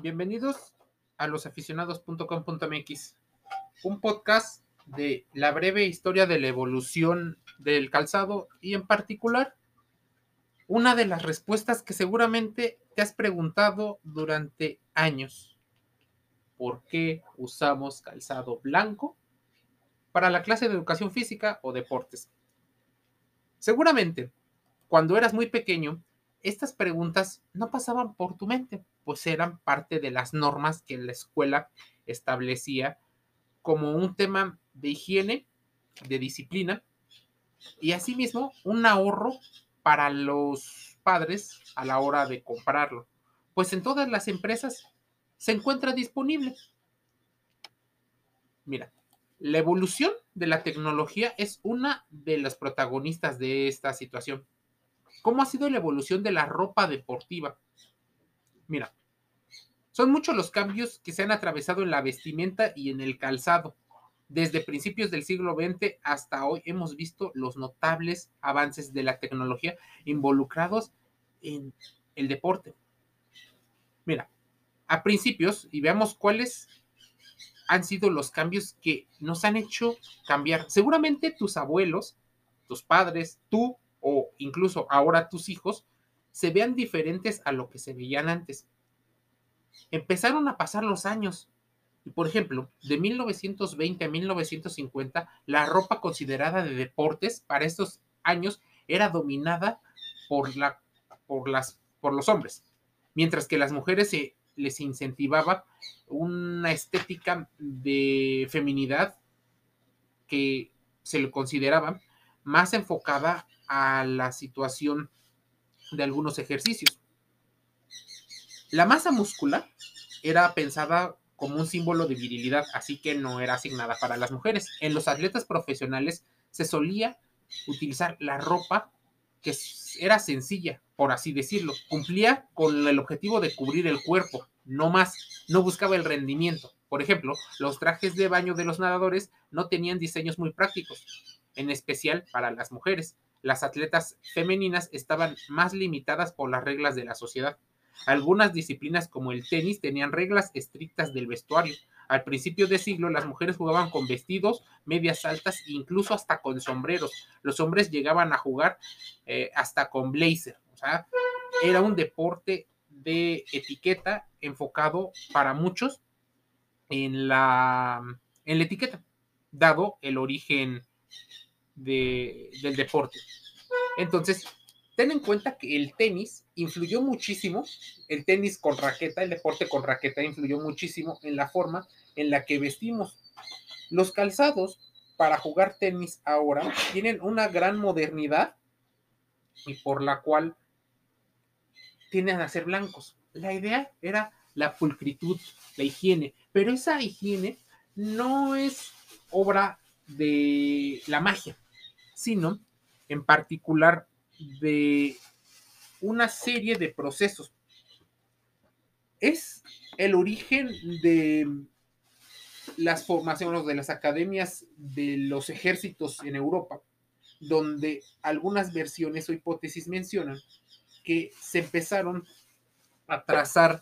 Bienvenidos a losaficionados.com.mx, un podcast de la breve historia de la evolución del calzado y en particular una de las respuestas que seguramente te has preguntado durante años. ¿Por qué usamos calzado blanco para la clase de educación física o deportes? Seguramente, cuando eras muy pequeño, estas preguntas no pasaban por tu mente, pues eran parte de las normas que la escuela establecía como un tema de higiene, de disciplina y asimismo un ahorro para los padres a la hora de comprarlo, pues en todas las empresas se encuentra disponible. Mira, la evolución de la tecnología es una de las protagonistas de esta situación ¿Cómo ha sido la evolución de la ropa deportiva? Mira, son muchos los cambios que se han atravesado en la vestimenta y en el calzado. Desde principios del siglo XX hasta hoy hemos visto los notables avances de la tecnología involucrados en el deporte. Mira, a principios, y veamos cuáles han sido los cambios que nos han hecho cambiar. Seguramente tus abuelos, tus padres, tú incluso ahora tus hijos se vean diferentes a lo que se veían antes. Empezaron a pasar los años. Y por ejemplo, de 1920 a 1950, la ropa considerada de deportes para estos años era dominada por, la, por, las, por los hombres, mientras que las mujeres se les incentivaba una estética de feminidad que se le consideraba más enfocada a la situación de algunos ejercicios. La masa muscular era pensada como un símbolo de virilidad, así que no era asignada para las mujeres. En los atletas profesionales se solía utilizar la ropa que era sencilla, por así decirlo. Cumplía con el objetivo de cubrir el cuerpo, no más, no buscaba el rendimiento. Por ejemplo, los trajes de baño de los nadadores no tenían diseños muy prácticos, en especial para las mujeres las atletas femeninas estaban más limitadas por las reglas de la sociedad. Algunas disciplinas como el tenis tenían reglas estrictas del vestuario. Al principio de siglo las mujeres jugaban con vestidos, medias altas incluso hasta con sombreros. Los hombres llegaban a jugar eh, hasta con blazer. O sea, era un deporte de etiqueta enfocado para muchos en la, en la etiqueta, dado el origen del deporte. Entonces, ten en cuenta que el tenis influyó muchísimo, el tenis con raqueta, el deporte con raqueta influyó muchísimo en la forma en la que vestimos. Los calzados para jugar tenis ahora tienen una gran modernidad y por la cual tienen a ser blancos. La idea era la pulcritud, la higiene, pero esa higiene no es obra de la magia sino en particular de una serie de procesos. Es el origen de las formaciones de las academias de los ejércitos en Europa, donde algunas versiones o hipótesis mencionan que se empezaron a trazar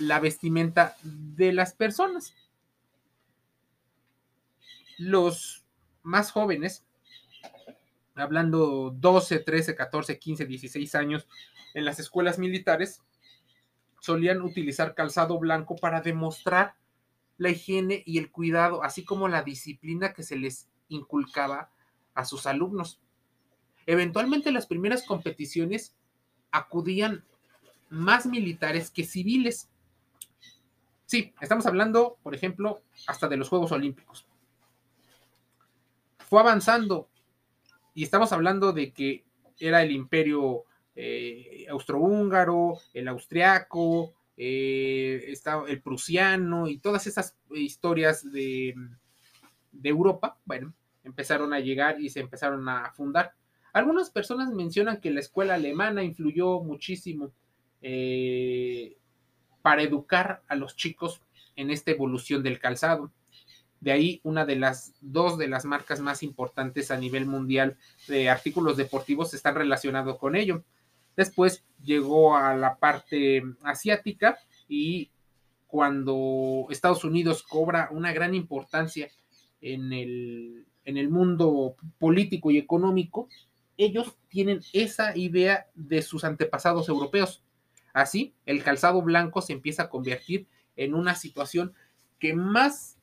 la vestimenta de las personas. Los más jóvenes hablando 12, 13, 14, 15, 16 años en las escuelas militares, solían utilizar calzado blanco para demostrar la higiene y el cuidado, así como la disciplina que se les inculcaba a sus alumnos. Eventualmente las primeras competiciones acudían más militares que civiles. Sí, estamos hablando, por ejemplo, hasta de los Juegos Olímpicos. Fue avanzando y estamos hablando de que era el imperio eh, austrohúngaro, el austriaco, eh, el prusiano y todas esas historias de, de Europa, bueno, empezaron a llegar y se empezaron a fundar. Algunas personas mencionan que la escuela alemana influyó muchísimo eh, para educar a los chicos en esta evolución del calzado. De ahí una de las dos de las marcas más importantes a nivel mundial de artículos deportivos están relacionados con ello. Después llegó a la parte asiática y cuando Estados Unidos cobra una gran importancia en el, en el mundo político y económico, ellos tienen esa idea de sus antepasados europeos. Así, el calzado blanco se empieza a convertir en una situación que más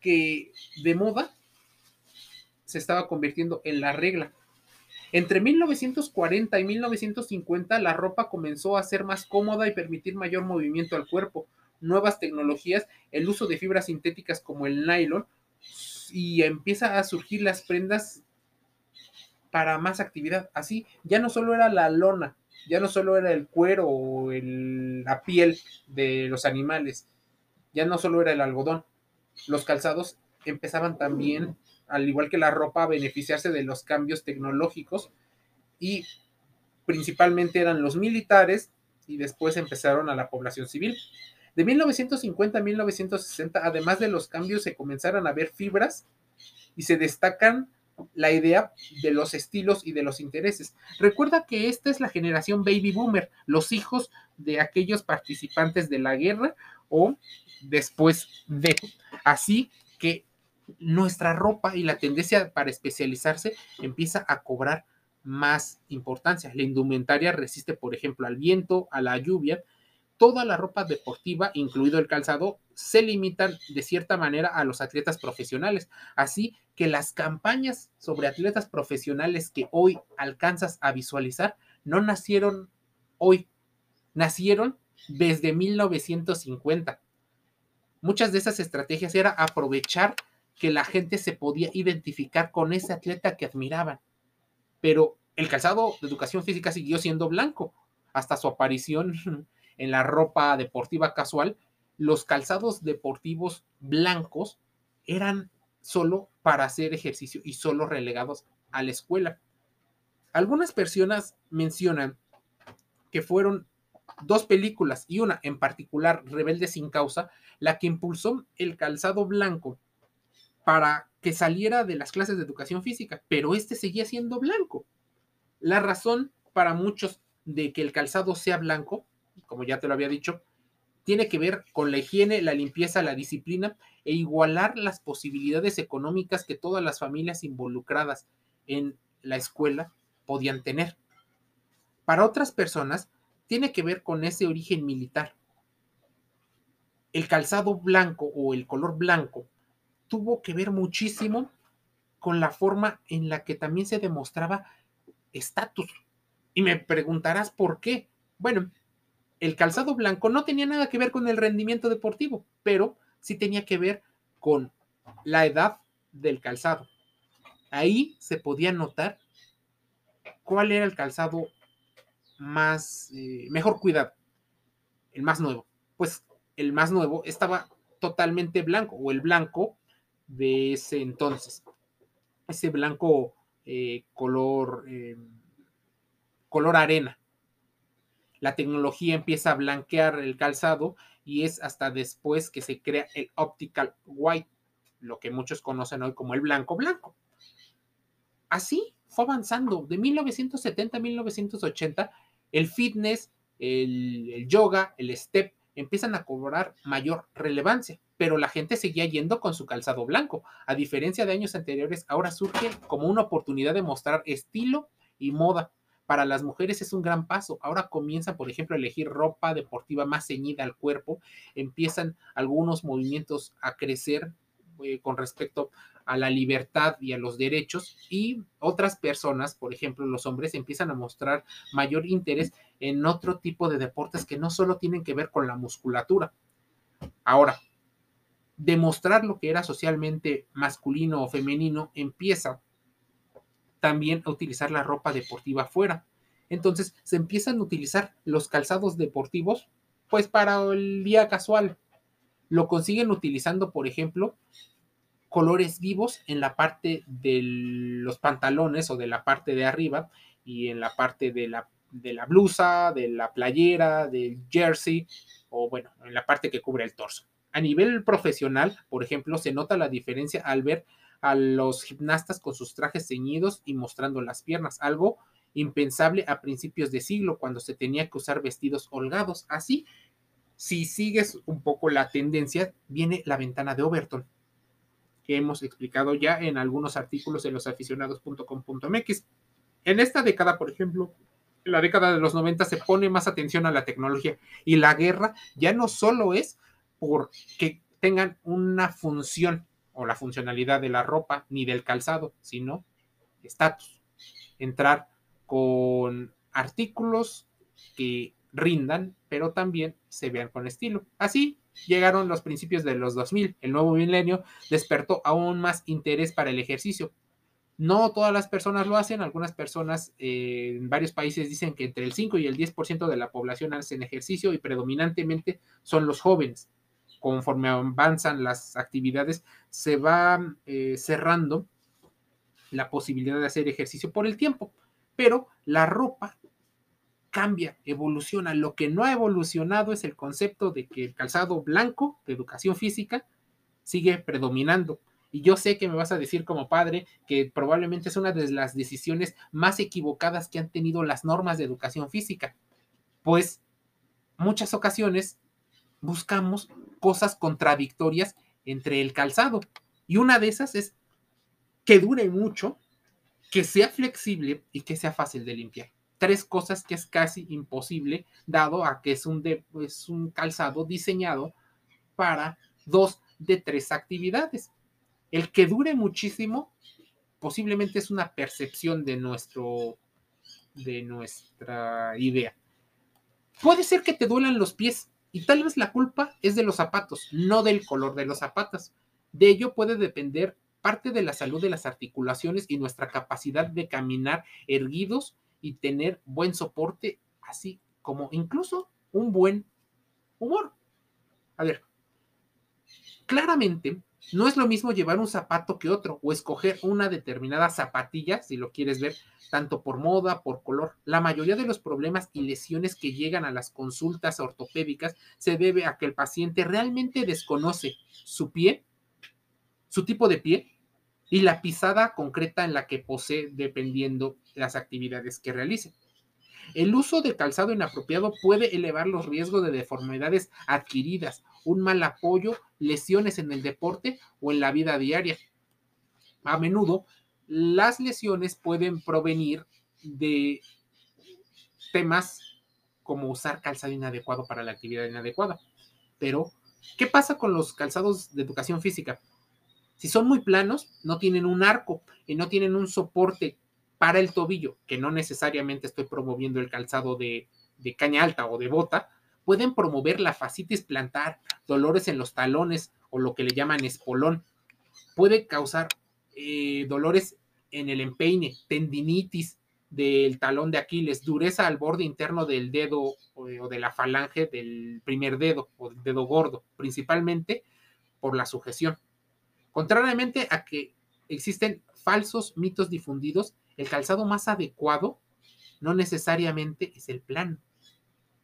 que de moda se estaba convirtiendo en la regla. Entre 1940 y 1950 la ropa comenzó a ser más cómoda y permitir mayor movimiento al cuerpo. Nuevas tecnologías, el uso de fibras sintéticas como el nylon y empieza a surgir las prendas para más actividad. Así, ya no solo era la lona, ya no solo era el cuero o la piel de los animales, ya no solo era el algodón. Los calzados empezaban también, al igual que la ropa, a beneficiarse de los cambios tecnológicos y principalmente eran los militares y después empezaron a la población civil. De 1950 a 1960, además de los cambios, se comenzaron a ver fibras y se destacan la idea de los estilos y de los intereses. Recuerda que esta es la generación baby boomer, los hijos de aquellos participantes de la guerra o después de. Así que nuestra ropa y la tendencia para especializarse empieza a cobrar más importancia. La indumentaria resiste, por ejemplo, al viento, a la lluvia. Toda la ropa deportiva, incluido el calzado, se limitan de cierta manera a los atletas profesionales. Así que las campañas sobre atletas profesionales que hoy alcanzas a visualizar no nacieron hoy, nacieron desde 1950. Muchas de esas estrategias era aprovechar que la gente se podía identificar con ese atleta que admiraban. Pero el calzado de educación física siguió siendo blanco hasta su aparición en la ropa deportiva casual. Los calzados deportivos blancos eran solo para hacer ejercicio y solo relegados a la escuela. Algunas personas mencionan que fueron dos películas y una en particular, Rebelde sin causa, la que impulsó el calzado blanco para que saliera de las clases de educación física, pero este seguía siendo blanco. La razón para muchos de que el calzado sea blanco, como ya te lo había dicho, tiene que ver con la higiene, la limpieza, la disciplina e igualar las posibilidades económicas que todas las familias involucradas en la escuela podían tener. Para otras personas, tiene que ver con ese origen militar. El calzado blanco o el color blanco tuvo que ver muchísimo con la forma en la que también se demostraba estatus. Y me preguntarás por qué. Bueno, el calzado blanco no tenía nada que ver con el rendimiento deportivo, pero sí tenía que ver con la edad del calzado. Ahí se podía notar cuál era el calzado más, eh, mejor cuidado, el más nuevo. Pues el más nuevo estaba totalmente blanco, o el blanco de ese entonces. Ese blanco eh, color, eh, color arena. La tecnología empieza a blanquear el calzado y es hasta después que se crea el optical white, lo que muchos conocen hoy como el blanco blanco. Así fue avanzando. De 1970 a 1980 el fitness, el, yoga, el step empiezan a cobrar mayor relevancia, pero la gente seguía yendo con su calzado blanco. A diferencia de años anteriores, ahora surge como una oportunidad de mostrar estilo y moda. Para las mujeres es un gran paso. Ahora comienzan, por ejemplo, a elegir ropa deportiva más ceñida al cuerpo. Empiezan algunos movimientos a crecer eh, con respecto a la libertad y a los derechos y otras personas, por ejemplo los hombres, empiezan a mostrar mayor interés en otro tipo de deportes que no solo tienen que ver con la musculatura. Ahora, demostrar lo que era socialmente masculino o femenino empieza también a utilizar la ropa deportiva afuera. Entonces se empiezan a utilizar los calzados deportivos pues para el día casual. Lo consiguen utilizando, por ejemplo, colores vivos en la parte de los pantalones o de la parte de arriba y en la parte de la, de la blusa, de la playera, del jersey o bueno, en la parte que cubre el torso. A nivel profesional, por ejemplo, se nota la diferencia al ver a los gimnastas con sus trajes ceñidos y mostrando las piernas, algo impensable a principios de siglo cuando se tenía que usar vestidos holgados. Así Si sigues un poco la tendencia, viene la ventana de Overton, que hemos explicado ya en algunos artículos en losaficionados.com.mx. En esta década, por ejemplo, la década de los 90 se pone más atención a la tecnología y la guerra ya no solo es por que tengan una función o la funcionalidad de la ropa ni del calzado, sino estatus. Entrar con artículos que rindan, pero también se vean con estilo. Así llegaron los principios de los 2000. El nuevo milenio despertó aún más interés para el ejercicio. No todas las personas lo hacen, algunas personas eh, en varios países dicen que entre el 5 y el 10% de la población hacen ejercicio y predominantemente son los jóvenes conforme avanzan las actividades, se va eh, cerrando la posibilidad de hacer ejercicio por el tiempo. Pero la ropa cambia, evoluciona. Lo que no ha evolucionado es el concepto de que el calzado blanco de educación física sigue predominando. Y yo sé que me vas a decir como padre que probablemente es una de las decisiones más equivocadas que han tenido las normas de educación física. Pues muchas ocasiones buscamos cosas contradictorias entre el calzado. Y una de esas es que dure mucho, que sea flexible y que sea fácil de limpiar. Tres cosas que es casi imposible, dado a que es un, es un calzado diseñado para dos de tres actividades. El que dure muchísimo posiblemente es una percepción de nuestro de nuestra idea. Puede ser que te duelan los pies, y tal vez la culpa es de los zapatos, no del color de los zapatos. De ello puede depender parte de la salud de las articulaciones y nuestra capacidad de caminar erguidos y tener buen soporte, así como incluso un buen humor. A ver, claramente no es lo mismo llevar un zapato que otro o escoger una determinada zapatilla, si lo quieres ver, tanto por moda, por color. La mayoría de los problemas y lesiones que llegan a las consultas ortopédicas se debe a que el paciente realmente desconoce su pie, su tipo de pie y la pisada concreta en la que posee dependiendo las actividades que realice. El uso de calzado inapropiado puede elevar los riesgos de deformidades adquiridas, un mal apoyo, lesiones en el deporte o en la vida diaria. A menudo, las lesiones pueden provenir de temas como usar calzado inadecuado para la actividad inadecuada. Pero, ¿qué pasa con los calzados de educación física? Si son muy planos, no tienen un arco y no tienen un soporte para el tobillo, que no necesariamente estoy promoviendo el calzado de, caña alta o de bota, pueden promover la fascitis plantar, dolores en los talones o lo que le llaman espolón. Puede causar eh, dolores en el empeine, tendinitis del talón de Aquiles, dureza al borde interno del dedo o de la falange del primer dedo o del dedo gordo, principalmente por la sujeción. Contrariamente a que existen falsos mitos difundidos el calzado más adecuado no necesariamente es el plano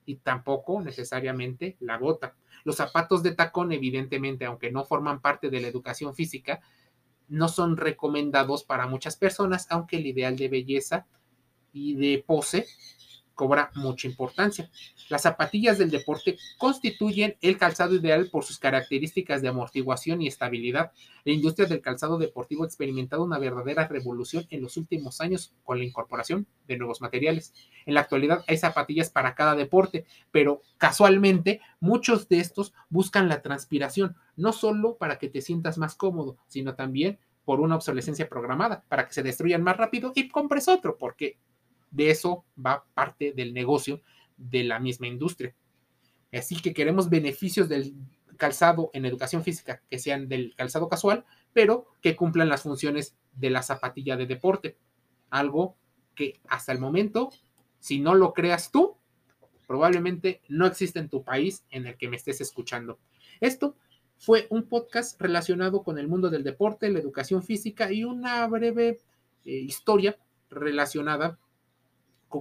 y tampoco necesariamente la bota. Los zapatos de tacón, evidentemente, aunque no forman parte de la educación física, no son recomendados para muchas personas, aunque el ideal de belleza y de pose cobra mucha importancia. Las zapatillas del deporte constituyen el calzado ideal por sus características de amortiguación y estabilidad. La industria del calzado deportivo ha experimentado una verdadera revolución en los últimos años con la incorporación de nuevos materiales. En la actualidad hay zapatillas para cada deporte, pero casualmente muchos de estos buscan la transpiración, no solo para que te sientas más cómodo, sino también por una obsolescencia programada, para que se destruyan más rápido y compres otro, porque de eso va parte del negocio de la misma industria. Así que queremos beneficios del calzado en educación física que sean del calzado casual, pero que cumplan las funciones de la zapatilla de deporte. Algo que hasta el momento, si no lo creas tú, probablemente no existe en tu país en el que me estés escuchando. Esto fue un podcast relacionado con el mundo del deporte, la educación física y una breve eh, historia relacionada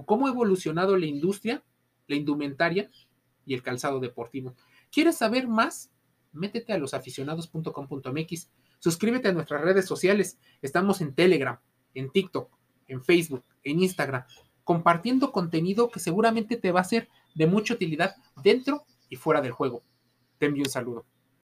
cómo ha evolucionado la industria, la indumentaria y el calzado deportivo. ¿Quieres saber más? Métete a losaficionados.com.mx, suscríbete a nuestras redes sociales. Estamos en Telegram, en TikTok, en Facebook, en Instagram, compartiendo contenido que seguramente te va a ser de mucha utilidad dentro y fuera del juego. Te envío un saludo.